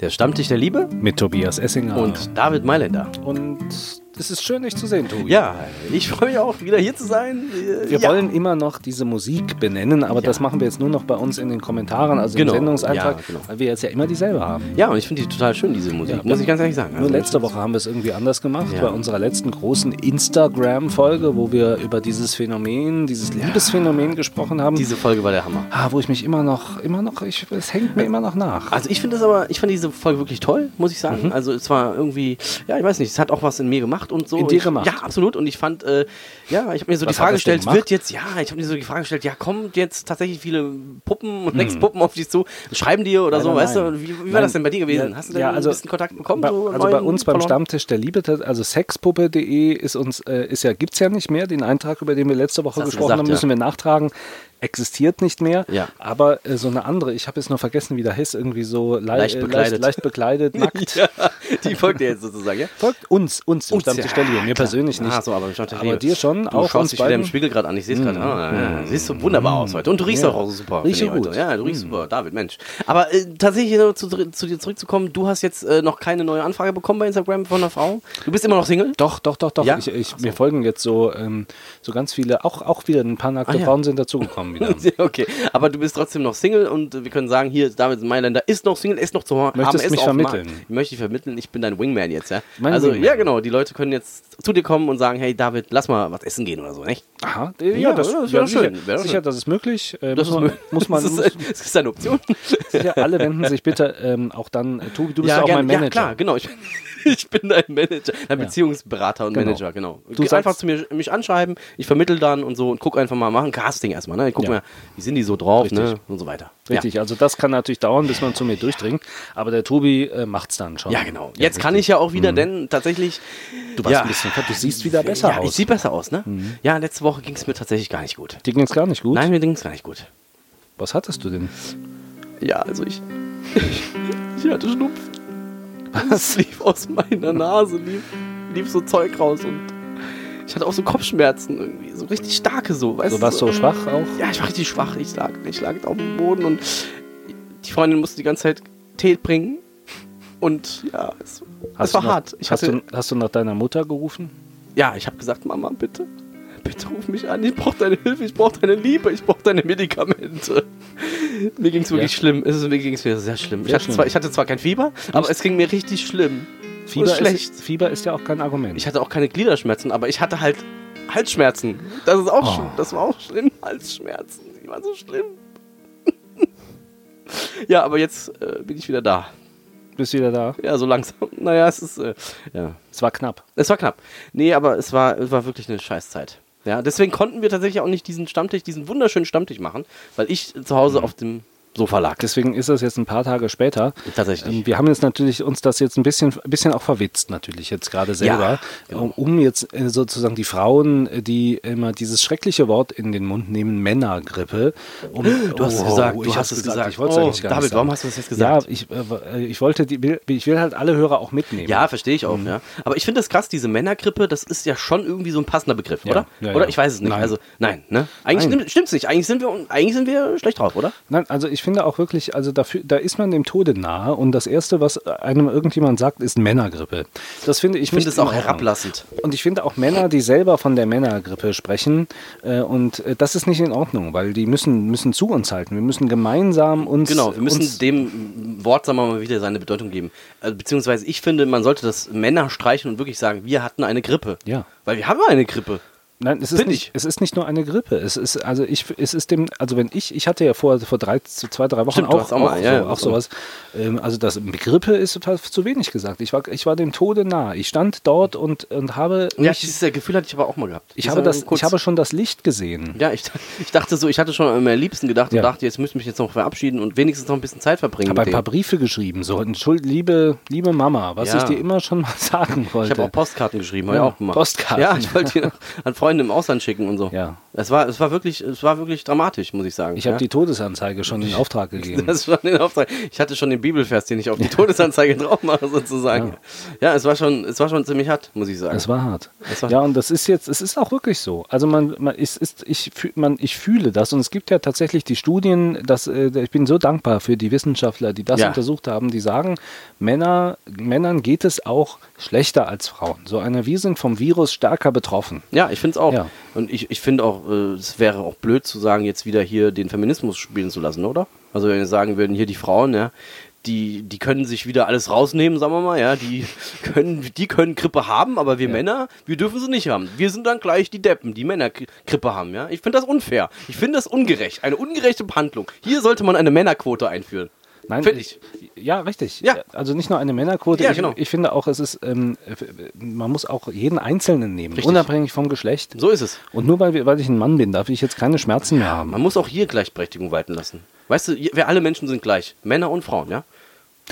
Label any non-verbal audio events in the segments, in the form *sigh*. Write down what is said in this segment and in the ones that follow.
Der Stammtisch der Liebe mit Tobias Essinger und David Mailänder. Und es ist schön, dich zu sehen, Tobi. Ja, ich freue mich auch, wieder hier zu sein. Wir ja. wollen immer noch diese Musik benennen, aber Ja. das machen wir jetzt nur noch bei uns in den Kommentaren, also Genau. im Sendungseintrag, Ja, genau. weil wir jetzt ja immer dieselbe haben. Ja, und ich finde die total schön, diese Musik, muss ich ganz ehrlich sagen. Nur Also, letzte Woche haben wir es irgendwie anders gemacht, bei unserer letzten großen Instagram-Folge, wo wir über dieses Phänomen, dieses Liebesphänomen gesprochen haben. Diese Folge war der Hammer. ah, wo ich mich immer noch, immer noch, ich, es hängt mir immer noch nach. Also ich finde das aber, ich fand diese Folge wirklich toll, muss ich sagen. Also es war irgendwie, ja, ich weiß nicht, es hat auch was in mir gemacht und so. In dir ich, gemacht? Ja, absolut. Und ich fand, äh, ja, ich habe mir so Was die Frage gestellt, gemacht? wird jetzt, ja, ich habe mir so die Frage gestellt, ja, kommen jetzt tatsächlich viele Puppen und Hm. Sexpuppen auf dich zu, schreiben dir oder so, Leider weißt nein. du? Wie, wie war Nein. das denn bei dir gewesen? Ja, Hast du denn ja, also ein bisschen Kontakt bekommen? Bei, so also bei uns beim verloren? Stammtisch der Liebe, also sexpuppe.de ist uns, äh, ist ja, gibt's ja nicht mehr, den Eintrag, über den wir letzte Woche gesprochen gesagt, haben, ja. müssen wir nachtragen. Existiert nicht mehr, Ja. aber äh, so eine andere, ich habe jetzt nur vergessen, wie der heißt, irgendwie so lei- Leicht äh, bekleidet. leicht, leicht bekleidet, *laughs* nackt. Ja, die folgt dir jetzt sozusagen, ja? Folgt uns, uns, Uns, ja, der Liebe, mir persönlich nicht. Ah, so, aber aber dir schon, Du auch schaust dich wieder im beiden. Spiegel gerade an, ich sehe es gerade. Ah, ja, Siehst du wunderbar aus heute. Und du riechst Ja. auch, super. Riechst finde du ich gut. heute. Ja, du riechst super. David, Mensch. Aber äh, tatsächlich zu, zu dir zurückzukommen, du hast jetzt äh, noch keine neue Anfrage bekommen bei Instagram von einer Frau. Du bist immer noch Single? Doch, doch, doch, doch. Ja? Ich, ich, Mir folgen jetzt so, ähm, so ganz viele, auch, auch wieder ein paar nackte Ah. Frauen sind dazugekommen wieder. Ja, *laughs* Okay, aber du bist trotzdem noch Single und wir können sagen, hier, David Mailänder ist noch Single, ist noch zu haben. Möchtest ist mich vermitteln? Markt. Ich möchte dich vermitteln, ich bin dein Wingman jetzt, ja. Mein also, Wingman. ja, genau, die Leute können jetzt zu dir kommen und sagen, hey David, lass mal was essen gehen oder so, nicht? Aha, Ja, ja, das, das ja, wäre sicher, schön, sicher, schön. das ist möglich. Äh, Das muss, ist man, muss man, *laughs* das muss, ist, das ist eine Option. sicher, alle wenden sich bitte ähm, auch dann, äh, Tobi, du bist ja, auch gern- mein Manager. Ja, klar, genau. Ich, *laughs* ich bin dein Manager, dein Beziehungsberater und Genau. Manager, genau. Du Du sagst- einfach zu mir mich anschreiben, ich vermittel dann und so und guck einfach mal, machen Casting erstmal, ne? Ich guck Ja. mal, wie sind die so drauf, Richtig. ne? Und so weiter. Richtig, also das kann natürlich dauern, bis man zu mir durchdringt, aber der Tobi äh, macht's dann schon. Ja, ja genau. Jetzt kann ich ja auch wieder, denn tatsächlich. Du warst ja, ein bisschen fett, du siehst wieder besser ja, ich aus. Mhm. sehe besser aus, ne? Ja, letzte Woche ging es mir tatsächlich gar nicht gut. Dir ging's gar nicht gut. Nein, mir ging es gar nicht gut. Was hattest du denn? Ja, also ich. *laughs* ich hatte Schnupfen. Es *laughs* lief aus meiner Nase, lief, lief so Zeug raus und ich hatte auch so Kopfschmerzen irgendwie, so richtig starke so, weißt Du warst so schwach auch? Ja, ich war richtig schwach. Ich lag, ich lag auf dem Boden und die Freundin musste die ganze Zeit Tee bringen. Und ja, es, es war du noch, hart. Ich hast, hatte, du, hast du nach deiner Mutter gerufen? ja, ich habe gesagt, Mama, bitte, bitte ruf mich an. Ich brauche deine Hilfe, ich brauche deine Liebe, ich brauche deine Medikamente. Mir ging es wirklich Ja. schlimm. Es mir ging es sehr schlimm. Ich Sehr hatte, schlimm. Zwar, ich hatte zwar kein Fieber, aber es ging mir richtig schlimm. Fieber ist schlecht. Ist, Fieber ist ja auch kein Argument. Ich hatte auch keine Gliederschmerzen, aber ich hatte halt Halsschmerzen. Das ist auch Oh. schlimm. Das war auch schlimm. Halsschmerzen, die waren so schlimm. *laughs* ja, aber jetzt äh, bin ich wieder da. Bist wieder da? Ja, so langsam. *laughs* Naja, es ist, äh, ja. Es war knapp. Es war knapp. Nee, aber es war, es war wirklich eine Scheißzeit. Ja, deswegen konnten wir tatsächlich auch nicht diesen Stammtisch, diesen wunderschönen Stammtisch machen, weil ich zu Hause auf dem Sofa lag. Deswegen ist es jetzt ein paar Tage später. Tatsächlich. Ähm, Wir haben jetzt natürlich uns das jetzt ein bisschen, ein bisschen auch verwitzt, natürlich jetzt gerade selber, genau. um, jetzt äh, sozusagen die Frauen, äh, die immer dieses schreckliche Wort in den Mund nehmen, Männergrippe. Um, Du hast es gesagt, du ich hast es gesagt. Ich wollte es Oh, eigentlich gar David, nicht sagen. warum hast du das jetzt gesagt? Ja, ich, äh, ich wollte, die, will- ich will halt alle Hörer auch mitnehmen. Ja, verstehe ich auch, ja. Aber ich finde das krass, diese Männergrippe, das ist ja schon irgendwie so ein passender Begriff, Ja, oder? ja, oder? ja. Ich weiß es nicht. Nein. Also, nein, ne? Eigentlich stimmt- stimmt's nicht. Eigentlich sind wir, eigentlich sind wir schlecht drauf, oder? Nein, also ich finde auch wirklich, also dafür, da ist man dem Tode nahe und das Erste, was einem irgendjemand sagt, ist Männergrippe. Das finde ich Ich finde es auch herablassend. Und ich finde auch Männer, die selber von der Männergrippe sprechen, äh, und äh, das ist nicht in Ordnung, weil die müssen, müssen zu uns halten. Wir müssen gemeinsam uns. Genau, wir müssen dem Wort, sagen wir mal, wieder seine Bedeutung geben. Also, beziehungsweise ich finde, man sollte das Männer streichen und wirklich sagen, wir hatten eine Grippe. Ja. Weil wir haben eine Grippe. Nein, es ist, nicht, ich. es ist nicht nur eine Grippe. Es ist, also ich, es ist dem, also wenn ich, ich hatte ja vor, vor drei, zwei, drei Wochen Stimmt, auch, auch mal, auch, ja, so, auch so. sowas. Ähm, also das Grippe ist fast zu wenig gesagt. Ich war, ich war dem Tode nah. Ich stand dort und, und habe, Ja, mich, dieses Gefühl hatte ich aber auch mal gehabt. ich, Das habe das, kurz- ich habe schon das Licht gesehen. ja, ich, ich dachte so, ich hatte schon an meinen Liebsten gedacht Ja. und dachte, jetzt müsste ich mich jetzt noch verabschieden und wenigstens noch ein bisschen Zeit verbringen. habe mit ein paar. Briefe geschrieben. So, Entschuld, liebe, liebe Mama, was Ja. ich dir immer schon mal *laughs* sagen wollte. Ich habe auch Postkarten geschrieben, habe Ja, ich auch gemacht. Postkarten. Ja, ich wollte die noch an *laughs* Freunde im Ausland schicken und so. Ja. Es war, es war wirklich, es war wirklich dramatisch, muss ich sagen. Ich habe ja? die Todesanzeige schon in Auftrag gegeben. *laughs* Das ist schon den Auftrag. Ich hatte schon den Bibelvers, den ich auf die Todesanzeige *laughs* drauf mache, sozusagen. Ja. es war schon, es war schon ziemlich hart, muss ich sagen. Es war hart. Es war- ja, und das ist jetzt, es ist auch wirklich so. Also man, man es ist, ich, man, ich fühle das und es gibt ja tatsächlich die Studien, dass äh, ich bin so dankbar für die Wissenschaftler, die das Ja. untersucht haben, die sagen, Männer, Männern geht es auch schlechter als Frauen. So eine, wir sind vom Virus stärker betroffen. Ja, ich finde es auch. Ja. Und ich, ich finde auch, es wäre auch blöd zu sagen, jetzt wieder hier den Feminismus spielen zu lassen, oder? Also wenn wir sagen würden, hier die Frauen, ja, die, die können sich wieder alles rausnehmen, sagen wir mal, ja, die *laughs* können, die können Grippe haben, aber wir Männer, wir dürfen sie nicht haben. Wir sind dann gleich die Deppen, die Männer Gri- Grippe haben, ja. Ich finde das unfair. Ich finde das ungerecht. Eine ungerechte Behandlung. Hier sollte man eine Männerquote einführen. Nein, Finde ich. Ja, richtig. Ja. Also nicht nur eine Männerquote. Ja, ich, genau. ich finde auch, es ist, ähm, man muss auch jeden Einzelnen nehmen, Richtig. unabhängig vom Geschlecht. So ist es. Und nur weil, weil ich ein Mann bin, darf ich jetzt keine Schmerzen mehr haben. Man muss auch hier Gleichberechtigung walten lassen. Weißt du, wir alle Menschen sind gleich. Männer und Frauen, ja.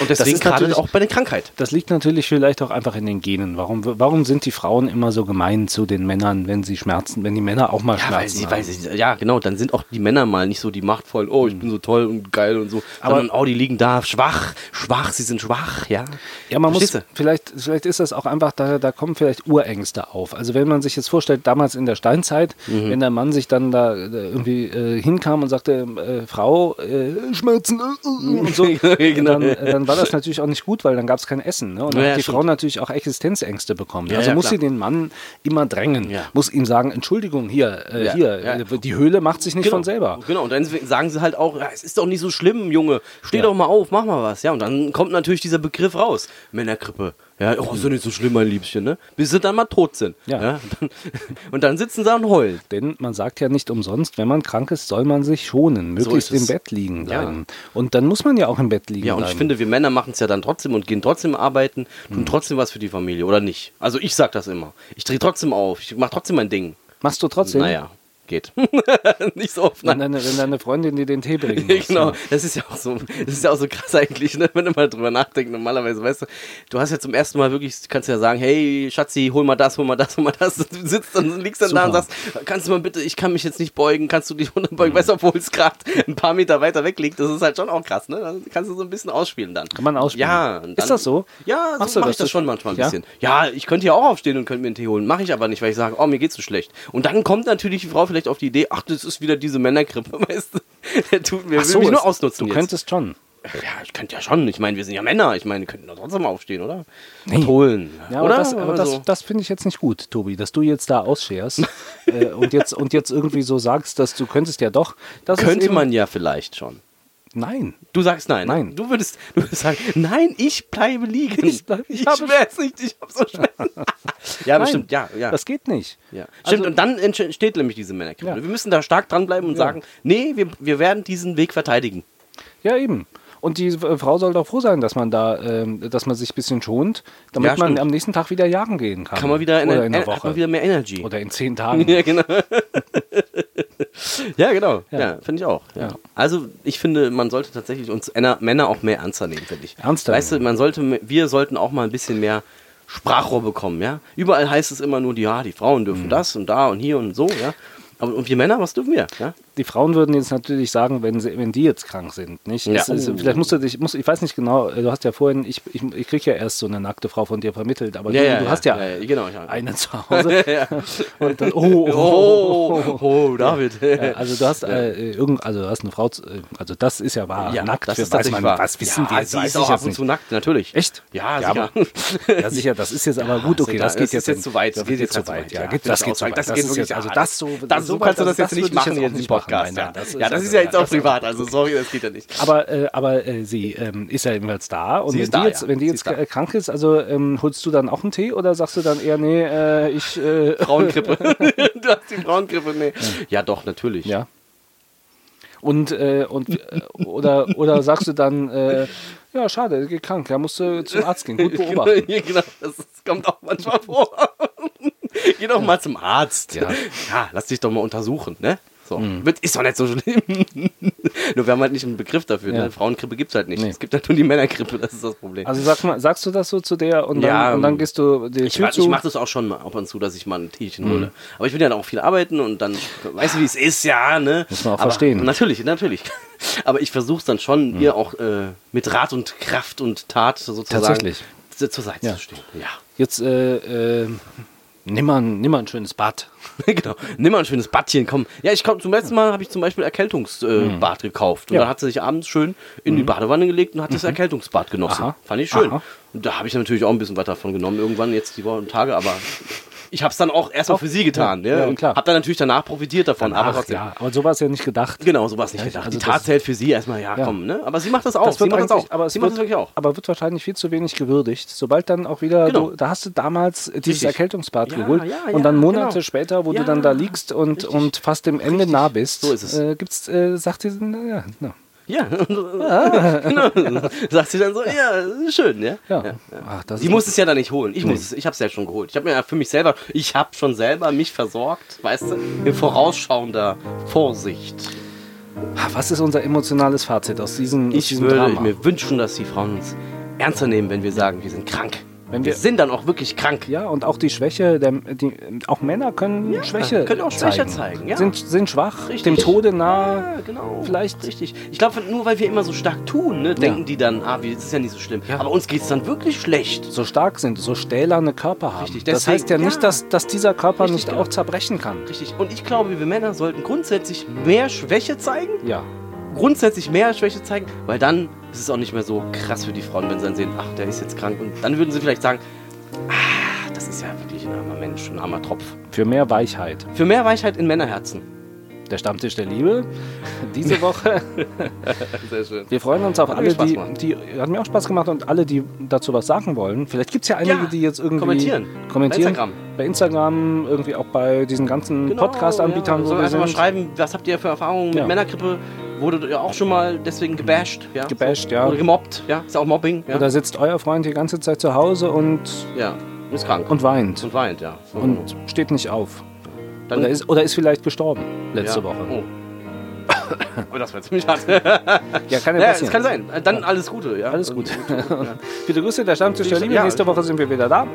Und deswegen ist gerade auch bei der Krankheit. Das liegt natürlich vielleicht auch einfach in den Genen. Warum, warum sind die Frauen immer so gemein zu den Männern, wenn sie schmerzen, wenn die Männer auch mal Ja, weil schmerzen sie, haben? weil sie, ja, genau, dann sind auch die Männer mal nicht so die machtvollen, oh, ich bin so toll und geil und so, Aber- sondern, oh, die liegen da schwach, schwach, sie sind schwach, ja. Ja, man muss, Verstehst vielleicht, vielleicht ist das auch einfach, da, da kommen vielleicht Urängste auf. Also wenn man sich jetzt vorstellt, damals in der Steinzeit, Mhm. wenn der Mann sich dann da irgendwie äh, hinkam und sagte, äh, Frau, äh, Schmerzen äh, äh, und so, *laughs* Genau. dann, äh, dann war das natürlich auch nicht gut, weil dann gab es kein Essen. Ne? Und dann Ja, hat die stimmt. Frau natürlich auch Existenzängste bekommen. Ja, also ja, muss klar. sie den Mann immer drängen, Ja. muss ihm sagen, Entschuldigung, hier, äh, hier, äh, die Höhle macht sich nicht Genau, von selber. Genau, und dann sagen sie halt auch, ja, es ist doch nicht so schlimm, Junge, steh doch mal auf, mach mal was. Ja, und dann kommt natürlich dieser Begriff raus, Männergrippe. Ja, oh, ist doch nicht so schlimm, mein Liebchen, ne? Bis sie dann mal tot sind. Ja. und, *laughs* dann, und dann sitzen sie und heulen. Denn man sagt ja nicht umsonst, wenn man krank ist, soll man sich schonen, möglichst ist im. Bett liegen Ja. bleiben. Und dann muss man ja auch im Bett liegen Ja, und bleiben. ich finde, wir Männer machen es ja dann trotzdem und gehen trotzdem arbeiten, Hm. tun trotzdem was für die Familie, oder nicht? Also ich sag das immer. Ich drehe trotzdem auf, ich mache trotzdem mein Ding. Machst du trotzdem? Naja, geht. *laughs* nicht so oft. Wenn Nein. deine, wenn deine Freundin dir den Tee bringen *laughs* muss. genau, ja. das ist ja auch so, das ist ja auch so krass eigentlich, ne? wenn du mal drüber nachdenkst. Normalerweise, weißt du, du hast ja zum ersten Mal wirklich, kannst ja sagen, hey Schatzi, hol mal das, hol mal das, hol mal das. Du sitzt dann, liegst dann da und Super. sagst, kannst du mal bitte, ich kann mich jetzt nicht beugen, kannst du dich runterbeugen, weißt du, obwohl es gerade ein paar Meter weiter weg liegt. Das ist halt schon auch krass, ne? Dann kannst du so ein bisschen ausspielen dann. Kann man ausspielen. Ja. und Ist das so? Ja, so mache das? ich das schon manchmal ein Ja? bisschen. Ja, ich könnte ja auch aufstehen und könnte mir einen Tee holen. Mache ich aber nicht, weil ich sage, oh, mir geht's so schlecht. Und dann kommt natürlich die Frau vielleicht auf die Idee, ach, das ist wieder diese Männergrippe, *laughs* weißt du? Der tut mir, will mich nur ausnutzen Du jetzt. könntest schon. Ja, ich könnte ja schon. Ich meine, wir sind ja Männer. Ich meine, wir könnten doch trotzdem aufstehen, oder? Nee. Und holen. Ja, aber oder? das, aber das, Also, das finde ich jetzt nicht gut, Tobi, dass du jetzt da ausscherst *laughs* äh, und, jetzt, und jetzt irgendwie so sagst, dass du könntest ja doch. Das könnte man ja vielleicht schon. Nein. Du sagst nein. Nein. Du würdest, du würdest sagen, nein, ich bleibe liegen. Ich bleib- ich habe- schwör's nicht, ich hab so *laughs* schwer. ja, Nein, bestimmt, ja, ja. Das geht nicht. ja. Stimmt, Also- und dann entsteht nämlich diese Männergrippe. Ja. Wir müssen da stark dranbleiben und Ja. sagen, nee, wir, wir werden diesen Weg verteidigen. Ja, eben. Und die Frau soll doch froh sein, dass man da, ähm, dass man sich ein bisschen schont, damit Ja, man am nächsten Tag wieder jagen gehen kann. Kann man wieder in, Oder der, in der hat Woche. man wieder mehr Energy. Oder in zehn Tagen. *laughs* Ja, genau. *laughs* ja, genau. Ja, Ja. finde ich auch. Ja. Ja. Also, ich finde, man sollte tatsächlich uns Männer- auch mehr ernster nehmen, finde ich. Ernster Weißt du, man sollte, wir sollten auch mal ein bisschen mehr Sprachrohr bekommen, ja. Überall heißt es immer nur, die, ja, die Frauen Mhm. dürfen das und da und hier und so, ja. Aber und wir Männer, was dürfen wir? Ja? Die Frauen würden jetzt natürlich sagen, wenn, sie, wenn die jetzt krank sind, nicht? Ja. Ist, Oh. vielleicht musst du dich, musst, ich weiß nicht genau, du hast ja vorhin, ich, ich, ich kriege ja erst so eine nackte Frau von dir vermittelt, aber du, du hast ja, ja, genau. Ja. eine zu Hause. *laughs* ja. Und dann, oh, oh, Oh, oh, oh, David. Ja, also du hast äh, irgend, also du hast eine Frau, äh, also das ist ja wahr, Ja, nackt, das für- ist tatsächlich man, wahr. was wissen ja, die, sie weiß ist auch jetzt ab und nicht. zu nackt, natürlich. Echt? Ja, Ja, sicher. Ja, sicher, das ist jetzt aber *laughs* gut, okay, das geht jetzt jetzt zu weit. Das geht jetzt zu weit, ja. Ja, das geht zu weit. Das geht wirklich- jetzt, also ja, das so, kannst du das jetzt nicht ich machen diesem nicht machen. Podcast. Nein, ja, nein, ja, das also- ist ja jetzt auch das- privat. Also sorry, das geht ja nicht. Aber, äh, aber äh, sie ähm, ist ja jedenfalls da und Sie wenn die da, jetzt, ja. wenn die Sie jetzt ist da. krank ist, also ähm, holst du dann auch einen Tee oder sagst du dann eher, nee, äh, ich äh, *laughs* Frauengrippe. *laughs* du hast die Frauengrippe, nee. Ja, doch, natürlich. ja. Und, äh, und äh, oder, oder sagst du dann, äh, ja, schade, er geht krank, er musste zum Arzt gehen, gut *laughs* beobachten. Ja, genau, das, das kommt auch manchmal vor. Geh doch mal zum Arzt. Ja. ja, lass dich doch mal untersuchen, ne? So. Mhm. Ist doch nicht so schlimm. *laughs* Nur wir haben halt nicht einen Begriff dafür. Ja. Ne? Frauengrippe gibt es halt nicht. Nee. Es gibt halt nur die Männergrippe, das ist das Problem. Also sag mal, sagst du das so zu der und dann, Ja, und dann gehst du dir ich ich mache das auch schon mal ab und zu, dass ich mal ein Tierchen Mhm. hole. Aber ich will ja dann auch viel arbeiten und dann, weißt du, wie es ist, ja, ne? Muss man auch Aber, verstehen. Natürlich, natürlich. *laughs* Aber ich versuche es dann schon, ihr auch äh, mit Rat und Kraft und Tat sozusagen Tatsächlich. zu- zur Seite Ja. zu stehen. Ja. Jetzt äh, äh, nimm, mal, ein- nimm mal ein schönes Bad. *laughs* genau. Nimm mal ein schönes Badchen, komm. Ja, ich komm, zum letzten Mal habe ich zum Beispiel Erkältungsbad äh, Bad gekauft. Und Mhm. Ja. Mhm. dann hat sie sich abends schön in die Badewanne gelegt und hat das Erkältungsbad genossen. Aha. Fand ich schön. Aha. Und da habe ich natürlich auch ein bisschen was davon genommen, irgendwann jetzt die Wochen Tage, aber ich habe es dann auch erstmal für sie getan. ja, Ja, ja, klar. habe dann natürlich danach profitiert davon. aber Ach, trotzdem. ja, aber so war es ja nicht gedacht. Genau, so war es nicht Ja, gedacht. also die Tat zählt für sie erstmal, ja, Ja. komm, ne? Aber sie macht das auch. Das sie macht das auch. aber sie wird, macht das wirklich auch. aber wird wahrscheinlich viel zu wenig gewürdigt. Sobald dann auch wieder, Genau. du, da hast du damals dieses Richtig. Erkältungsbad Ja, geholt ja, und dann ja, Monate genau. später, wo Ja, du dann da liegst und, richtig. und fast dem Ende nah bist, So ist es. Äh, gibt's, äh, sagt die, na, na, Ja, genau. *laughs* Sagt sie dann so, ja, schön, ja. ja. Ach, das Die ist- muss es ja dann nicht holen. Ich muss es, ich habe es ja schon geholt. Ich habe mir ja für mich selber, ich habe schon selber mich versorgt, weißt du, in vorausschauender Vorsicht. Ah, Was ist unser emotionales Fazit aus diesem, aus Ich diesem würde Drama? mir wünschen, dass die Frauen uns ernster nehmen, wenn wir sagen, wir sind krank. Wenn wir, wir- sind dann auch wirklich krank. Ja, und auch die Schwäche, der, die, auch Männer können Schwäche können auch Schwäche zeigen. ja. Sind, sind schwach, Richtig. dem Tode nah. Ja, genau. Vielleicht- Richtig. Ich glaube, nur weil wir immer so stark tun, ne, denken die dann, ah, das ist ja nicht so schlimm. Ja. Aber uns geht es dann wirklich schlecht. so stark sind, so stählerne Körper haben. Richtig, das deswegen- heißt ja nicht, ja. dass, dass dieser Körper Richtig, nicht auch zerbrechen kann. Richtig. Und ich glaube, wir Männer sollten grundsätzlich mehr Schwäche zeigen. Ja. Grundsätzlich mehr Schwäche zeigen, weil dann ist es auch nicht mehr so krass für die Frauen, wenn sie dann sehen, ach, der ist jetzt krank. Und dann würden sie vielleicht sagen, ah, das ist ja wirklich ein armer Mensch, ein armer Tropf. Für mehr Weichheit. Für mehr Weichheit in Männerherzen. Der Stammtisch der Liebe. *laughs* Diese Woche. *laughs* Sehr schön. Wir freuen uns auf Hat alle, die, die. Hat mir auch Spaß gemacht und alle, die dazu was sagen wollen. Vielleicht gibt es ja einige, Ja, die jetzt irgendwie. kommentieren. Kommentieren. Bei Instagram. Bei Instagram, irgendwie auch bei diesen ganzen Podcast-Anbietern, ja. Sollen wir einfach mal schreiben, was habt ihr für Erfahrungen mit Ja. Männergrippe? Wurde ja auch schon mal deswegen gebasht, ja? Gebasht, so. ja. Oder gemobbt, ja? Ist ja auch Mobbing, ja? Oder sitzt euer Freund die ganze Zeit zu Hause und, ja. Ist krank. und weint Und weint, ja. So. und steht nicht auf. dann Oder ist, oder ist vielleicht gestorben letzte ja. Woche. Oh. oh, das war ziemlich hart. *laughs* Ja, kann ja ja, passieren. es kann sein. Dann alles Gute, ja. Alles gut. Ja. *laughs* Viele Grüße, der Stammtisch der Liebe. Nächste Woche sind wir wieder da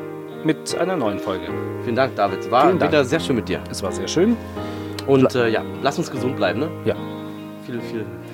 mit einer neuen Folge. Vielen Dank, David. War Vielen Dank. wieder sehr schön mit dir. Es war sehr schön. Und äh, ja, lass uns gesund bleiben, ne? Ja. Viel, viel, viel gute Gesundheit.